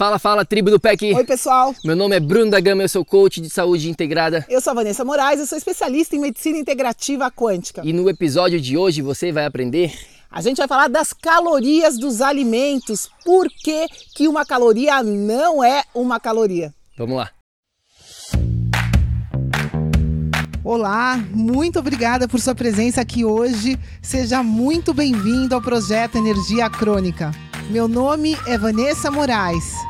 Fala, fala, tribo do PEC! Oi, pessoal! Meu nome é Bruno da Gama, eu sou coach de saúde integrada. Eu sou a Vanessa Moraes, eu sou especialista em medicina integrativa quântica. E no episódio de hoje você vai aprender. A gente vai falar das calorias dos alimentos. Por que, que uma caloria não é uma caloria? Vamos lá! Olá, muito obrigada por sua presença aqui hoje. Seja muito bem-vindo ao projeto Energia Crônica. Meu nome é Vanessa Moraes.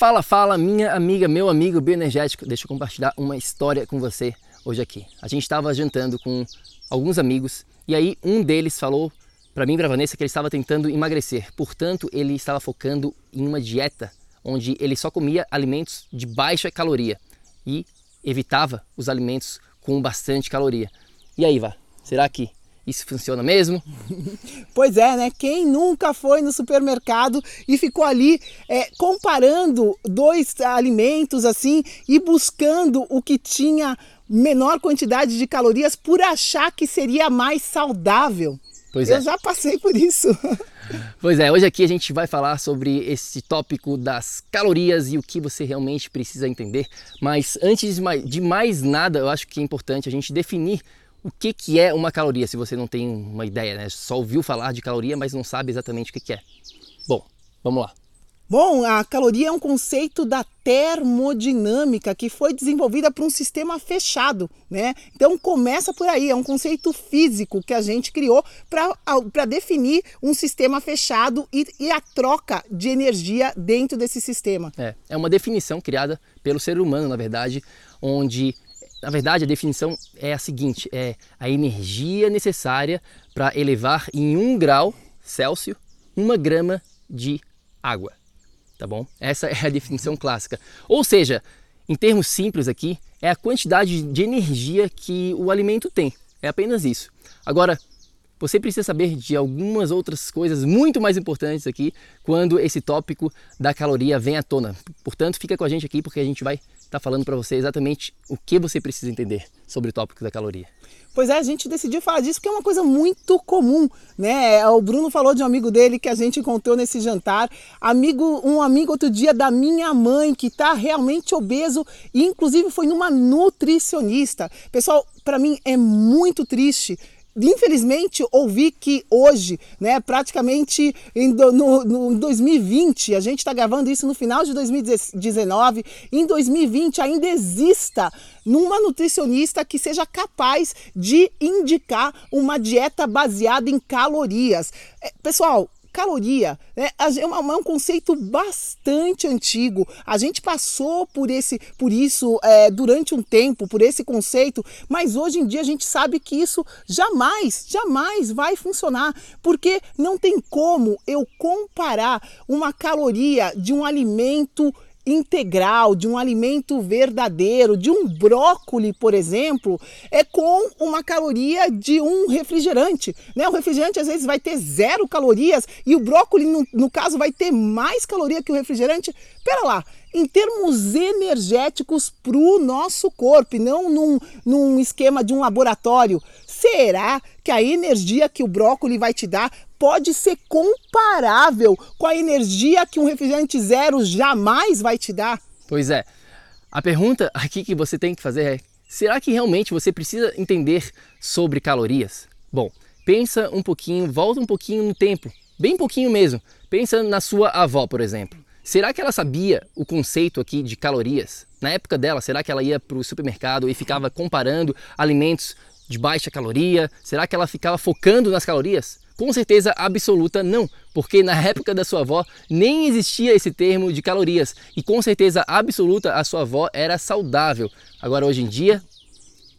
Fala, fala, minha amiga, meu amigo bioenergético. Deixa eu compartilhar uma história com você hoje aqui. A gente estava jantando com alguns amigos e aí um deles falou para mim para Vanessa que ele estava tentando emagrecer. Portanto, ele estava focando em uma dieta onde ele só comia alimentos de baixa caloria e evitava os alimentos com bastante caloria. E aí, Vá, será que isso funciona mesmo? Pois é, né? Quem nunca foi no supermercado e ficou ali é, comparando dois alimentos assim e buscando o que tinha menor quantidade de calorias por achar que seria mais saudável. Pois Eu é. já passei por isso. Pois é, hoje aqui a gente vai falar sobre esse tópico das calorias e o que você realmente precisa entender. Mas antes de mais, de mais nada, eu acho que é importante a gente definir o que, que é uma caloria, se você não tem uma ideia, né? Só ouviu falar de caloria, mas não sabe exatamente o que, que é. Bom, vamos lá. Bom, a caloria é um conceito da termodinâmica que foi desenvolvida para um sistema fechado, né? Então começa por aí, é um conceito físico que a gente criou para definir um sistema fechado e, e, a troca de energia dentro desse sistema. É, é uma definição criada pelo ser humano, na verdade, onde na verdade, a definição é a seguinte: é a energia necessária para elevar em 1 grau Celsius uma grama de água. Tá bom? Essa é a definição clássica. Ou seja, em termos simples aqui, é a quantidade de energia que o alimento tem. É apenas isso. Agora, você precisa saber de algumas outras coisas muito mais importantes aqui quando esse tópico da caloria vem à tona. Portanto, fica com a gente aqui porque a gente vai estar tá falando para você exatamente o que você precisa entender sobre o tópico da caloria. Pois é, a gente decidiu falar disso porque é uma coisa muito comum, né? O Bruno falou de um amigo dele que a gente encontrou nesse jantar, amigo, um amigo outro dia da minha mãe que está realmente obeso e inclusive foi numa nutricionista. Pessoal, para mim é muito triste infelizmente ouvi que hoje, né, praticamente em, no, no 2020, a gente está gravando isso no final de 2019, em 2020 ainda exista numa nutricionista que seja capaz de indicar uma dieta baseada em calorias. Pessoal, caloria né? é um conceito bastante antigo. A gente passou por esse, por isso é, durante um tempo, por esse conceito, mas hoje em dia a gente sabe que isso jamais, jamais vai funcionar, porque não tem como eu comparar uma caloria de um alimento integral, de um alimento verdadeiro, de um brócoli, por exemplo, é com uma caloria de um refrigerante. Né? O refrigerante às vezes vai ter zero calorias e o brócoli, no, no caso, vai ter mais caloria que o refrigerante. Pera lá, em termos energéticos para o nosso corpo, e não num, num esquema de um laboratório. Será que a energia que o brócolis vai te dar pode ser comparável com a energia que um refrigerante zero jamais vai te dar? Pois é. A pergunta aqui que você tem que fazer é: será que realmente você precisa entender sobre calorias? Bom, pensa um pouquinho, volta um pouquinho no tempo, bem pouquinho mesmo. Pensa na sua avó, por exemplo. Será que ela sabia o conceito aqui de calorias? Na época dela, será que ela ia para o supermercado e ficava comparando alimentos de baixa caloria? Será que ela ficava focando nas calorias? Com certeza absoluta não, porque na época da sua avó nem existia esse termo de calorias e com certeza absoluta a sua avó era saudável. Agora hoje em dia,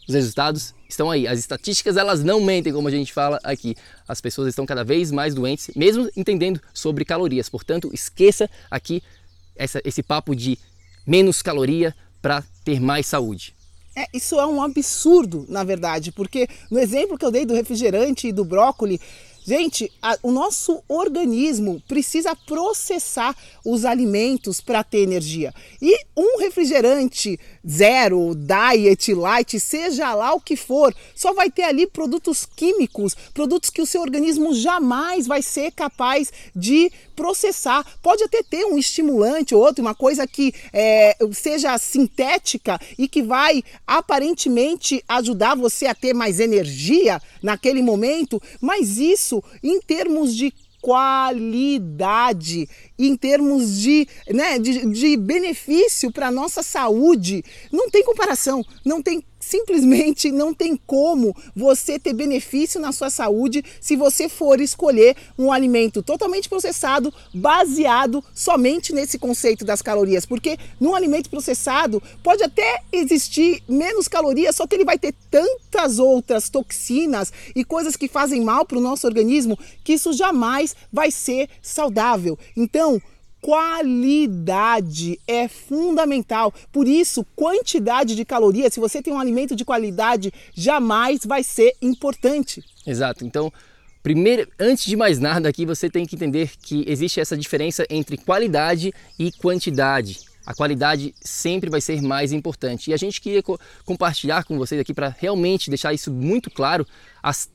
os resultados estão aí. As estatísticas elas não mentem, como a gente fala aqui. As pessoas estão cada vez mais doentes, mesmo entendendo sobre calorias. Portanto, esqueça aqui essa, esse papo de menos caloria para ter mais saúde. É, isso é um absurdo, na verdade, porque no exemplo que eu dei do refrigerante e do brócolis, Gente, a, o nosso organismo precisa processar os alimentos para ter energia. E um refrigerante zero, diet, light, seja lá o que for, só vai ter ali produtos químicos, produtos que o seu organismo jamais vai ser capaz de processar. Pode até ter um estimulante ou outro, uma coisa que é, seja sintética e que vai aparentemente ajudar você a ter mais energia naquele momento, mas isso em termos de qualidade, em termos de, né, de, de benefício para a nossa saúde, não tem comparação, não tem simplesmente não tem como você ter benefício na sua saúde se você for escolher um alimento totalmente processado, baseado somente nesse conceito das calorias. Porque no alimento processado pode até existir menos calorias, só que ele vai ter tantas outras toxinas e coisas que fazem mal para o nosso organismo que isso jamais vai ser saudável. Então, qualidade é fundamental. Por isso, quantidade de calorias, se você tem um alimento de qualidade, jamais vai ser importante. Exato. Então, primeiro, antes de mais nada aqui, você tem que entender que existe essa diferença entre qualidade e quantidade. A qualidade sempre vai ser mais importante. E a gente queria co compartilhar com vocês aqui para realmente deixar isso muito claro as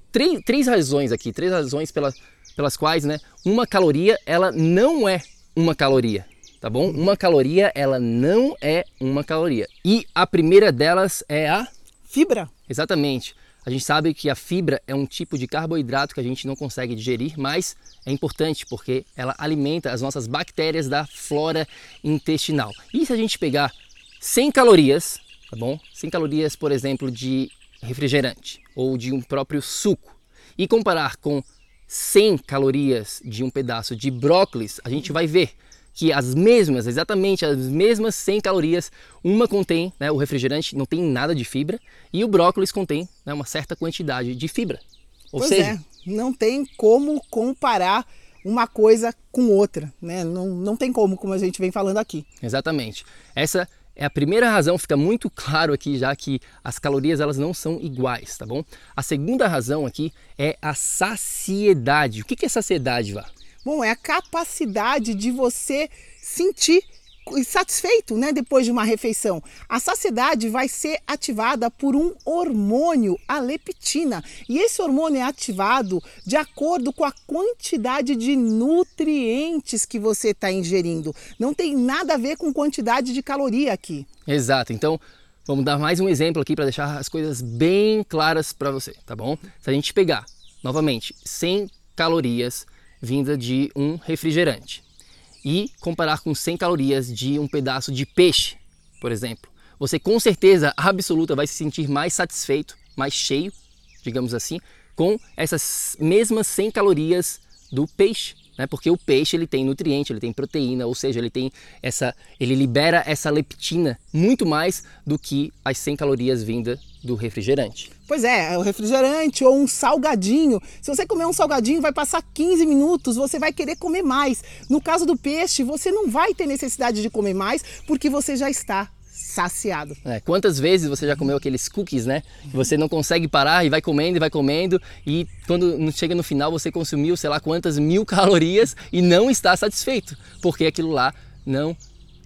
três razões aqui, três razões pelas, pelas quais, né, uma caloria ela não é uma caloria, tá bom? Uma caloria, ela não é uma caloria. E a primeira delas é a fibra. Exatamente. A gente sabe que a fibra é um tipo de carboidrato que a gente não consegue digerir, mas é importante porque ela alimenta as nossas bactérias da flora intestinal. E se a gente pegar 100 calorias, tá bom? 100 calorias, por exemplo, de refrigerante ou de um próprio suco e comparar com 100 calorias de um pedaço de brócolis, a gente vai ver que as mesmas, exatamente as mesmas 100 calorias, uma contém, né, o refrigerante não tem nada de fibra e o brócolis contém né, uma certa quantidade de fibra. Ou pois seja, é, não tem como comparar uma coisa com outra, né? Não, não tem como, como a gente vem falando aqui. Exatamente. Essa é a primeira razão, fica muito claro aqui já que as calorias elas não são iguais, tá bom? A segunda razão aqui é a saciedade. O que é saciedade, Vá? Bom, é a capacidade de você sentir satisfeito, né, depois de uma refeição. A saciedade vai ser ativada por um hormônio, a leptina. E esse hormônio é ativado de acordo com a quantidade de nutrientes que você está ingerindo. Não tem nada a ver com quantidade de caloria aqui. Exato. Então, vamos dar mais um exemplo aqui para deixar as coisas bem claras para você, tá bom? Se a gente pegar, novamente, 100 calorias vinda de um refrigerante e comparar com 100 calorias de um pedaço de peixe, por exemplo, você com certeza absoluta vai se sentir mais satisfeito, mais cheio, digamos assim, com essas mesmas 100 calorias do peixe, né? Porque o peixe ele tem nutriente, ele tem proteína, ou seja, ele tem essa, ele libera essa leptina muito mais do que as 100 calorias vinda do refrigerante. Pois é, o refrigerante ou um salgadinho. Se você comer um salgadinho, vai passar 15 minutos, você vai querer comer mais. No caso do peixe, você não vai ter necessidade de comer mais porque você já está saciado. É, quantas vezes você já comeu aqueles cookies, né? Você não consegue parar e vai comendo e vai comendo e quando chega no final você consumiu sei lá quantas mil calorias e não está satisfeito, porque aquilo lá não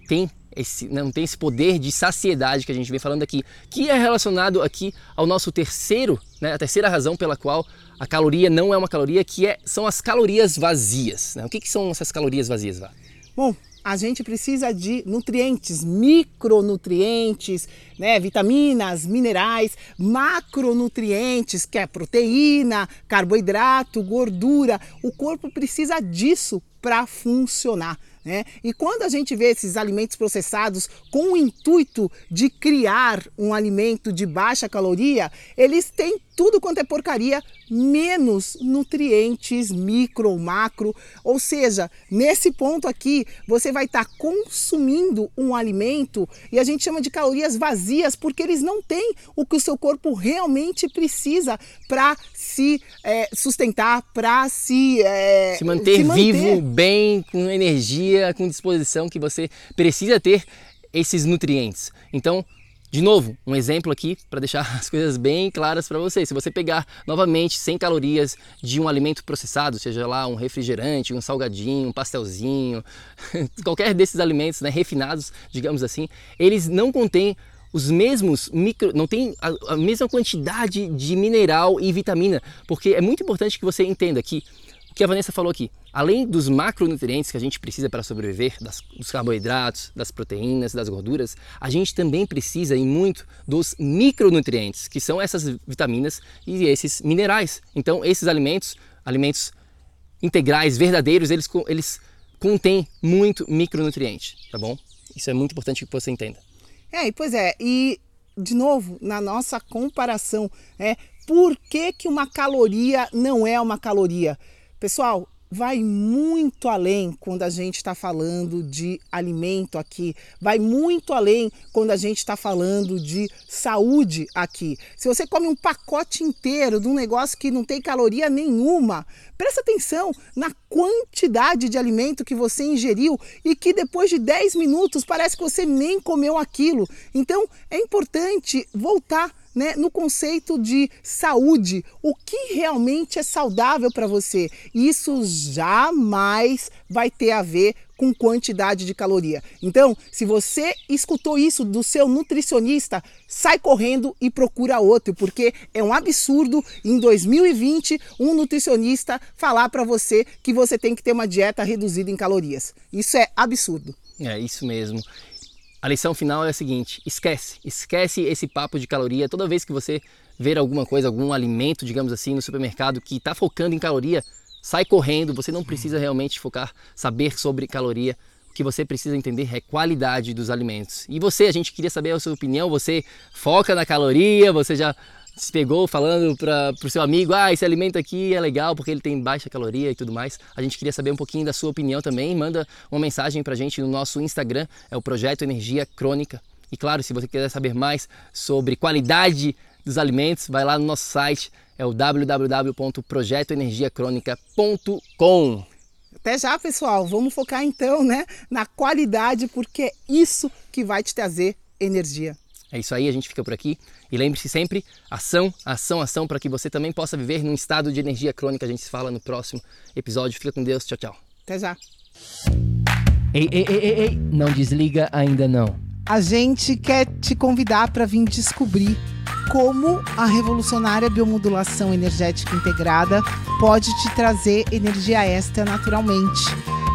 tem esse, não tem esse poder de saciedade que a gente vem falando aqui, que é relacionado aqui ao nosso terceiro, né, a terceira razão pela qual a caloria não é uma caloria, que é, são as calorias vazias. Né? O que, que são essas calorias vazias, Vá? Bom, a gente precisa de nutrientes, micronutrientes, né, vitaminas, minerais, macronutrientes, que é proteína, carboidrato, gordura. O corpo precisa disso para funcionar. Né? E quando a gente vê esses alimentos processados com o intuito de criar um alimento de baixa caloria, eles têm tudo quanto é porcaria, menos nutrientes micro, macro. Ou seja, nesse ponto aqui, você vai estar tá consumindo um alimento e a gente chama de calorias vazias, porque eles não têm o que o seu corpo realmente precisa para se é, sustentar, para se, é, se, manter se manter vivo, bem, com energia, com disposição que você precisa ter esses nutrientes. Então, de novo, um exemplo aqui para deixar as coisas bem claras para vocês. Se você pegar novamente 100 calorias de um alimento processado, seja lá um refrigerante, um salgadinho, um pastelzinho, qualquer desses alimentos né, refinados, digamos assim, eles não contêm os mesmos micro, não tem a, a mesma quantidade de mineral e vitamina, porque é muito importante que você entenda que que a Vanessa falou aqui, além dos macronutrientes que a gente precisa para sobreviver, das, dos carboidratos, das proteínas, das gorduras, a gente também precisa e muito dos micronutrientes, que são essas vitaminas e esses minerais. Então, esses alimentos, alimentos integrais, verdadeiros, eles, eles contêm muito micronutriente, tá bom? Isso é muito importante que você entenda. É, pois é, e de novo, na nossa comparação, é por que, que uma caloria não é uma caloria? Pessoal, vai muito além quando a gente está falando de alimento aqui, vai muito além quando a gente está falando de saúde aqui. Se você come um pacote inteiro de um negócio que não tem caloria nenhuma, presta atenção na quantidade de alimento que você ingeriu e que depois de 10 minutos parece que você nem comeu aquilo. Então é importante voltar né, no conceito de saúde, o que realmente é saudável para você. Isso jamais vai ter a ver com quantidade de caloria. Então, se você escutou isso do seu nutricionista, sai correndo e procura outro, porque é um absurdo em 2020 um nutricionista falar para você que você tem que ter uma dieta reduzida em calorias. Isso é absurdo. É isso mesmo. A lição final é a seguinte: esquece, esquece esse papo de caloria. Toda vez que você ver alguma coisa, algum alimento, digamos assim, no supermercado que está focando em caloria, sai correndo. Você não precisa realmente focar, saber sobre caloria. O que você precisa entender é qualidade dos alimentos. E você, a gente queria saber a sua opinião. Você foca na caloria? Você já se pegou falando para o seu amigo, ah, esse alimento aqui é legal porque ele tem baixa caloria e tudo mais. A gente queria saber um pouquinho da sua opinião também. Manda uma mensagem para a gente no nosso Instagram, é o Projeto Energia Crônica. E claro, se você quiser saber mais sobre qualidade dos alimentos, vai lá no nosso site, é o www.projetoenergiacronica.com. Até já, pessoal. Vamos focar então, né, na qualidade, porque é isso que vai te trazer energia. É isso aí, a gente fica por aqui. E lembre-se sempre, ação, ação, ação, para que você também possa viver num estado de energia crônica. A gente se fala no próximo episódio. Fica com Deus, tchau, tchau. Até já. Ei, ei, ei, ei, ei, não desliga ainda não. A gente quer te convidar para vir descobrir como a revolucionária biomodulação energética integrada pode te trazer energia extra naturalmente